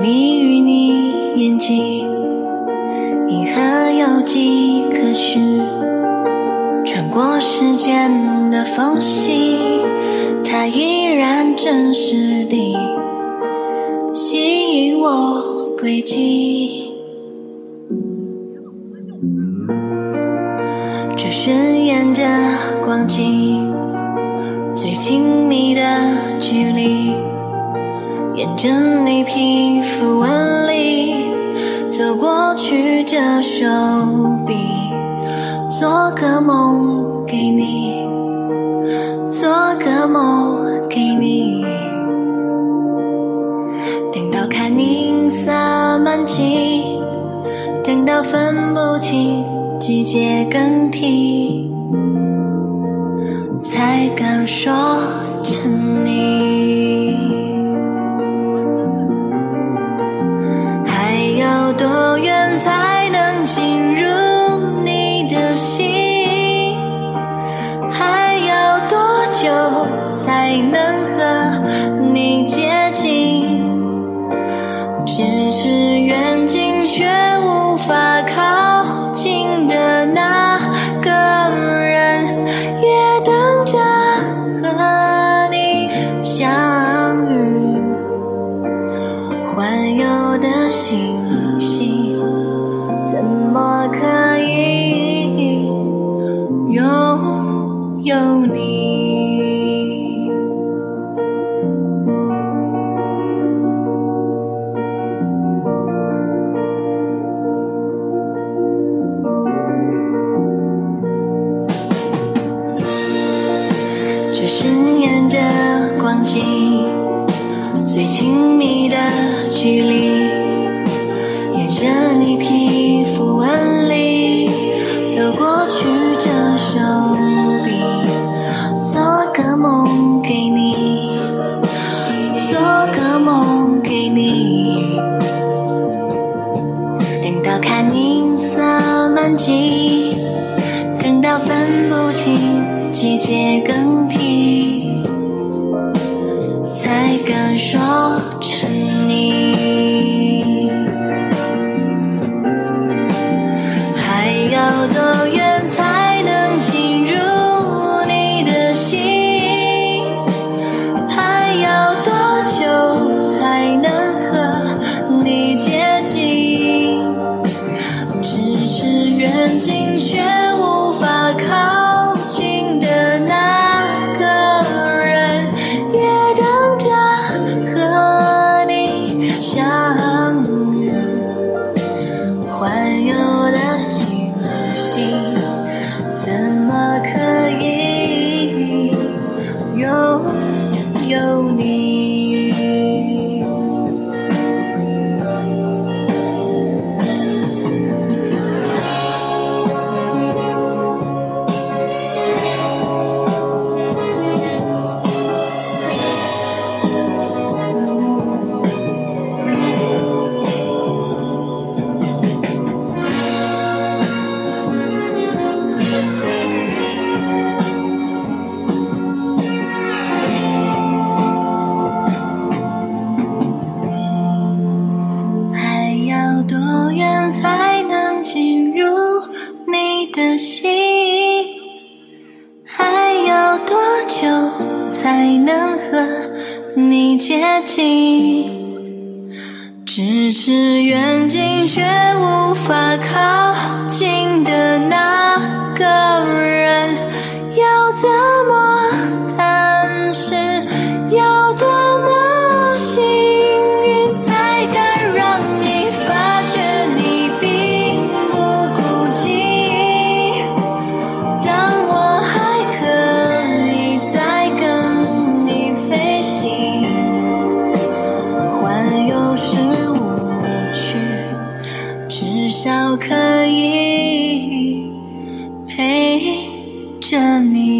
着迷于你眼睛，银河有迹可循，穿过时间的缝隙，它依然真实地吸引我轨迹。这瞬眼的光景，最亲密的距离。沿着过去的手臂，做个梦给你，做个梦给你。等到看银色满际，等到分不清季节更替，多远才能进入你的心？还要多久才能和你接近？咫尺远近却无法靠近的那个人，也等着和你相遇。环游的心。这深眼的光景，最亲密的距离，沿着你皮肤纹理走过去的手臂，做个梦给你，做个梦给你，等到看银色满际，等到分不清季节更心却接近？咫尺远近却无法靠近的那个陪着你。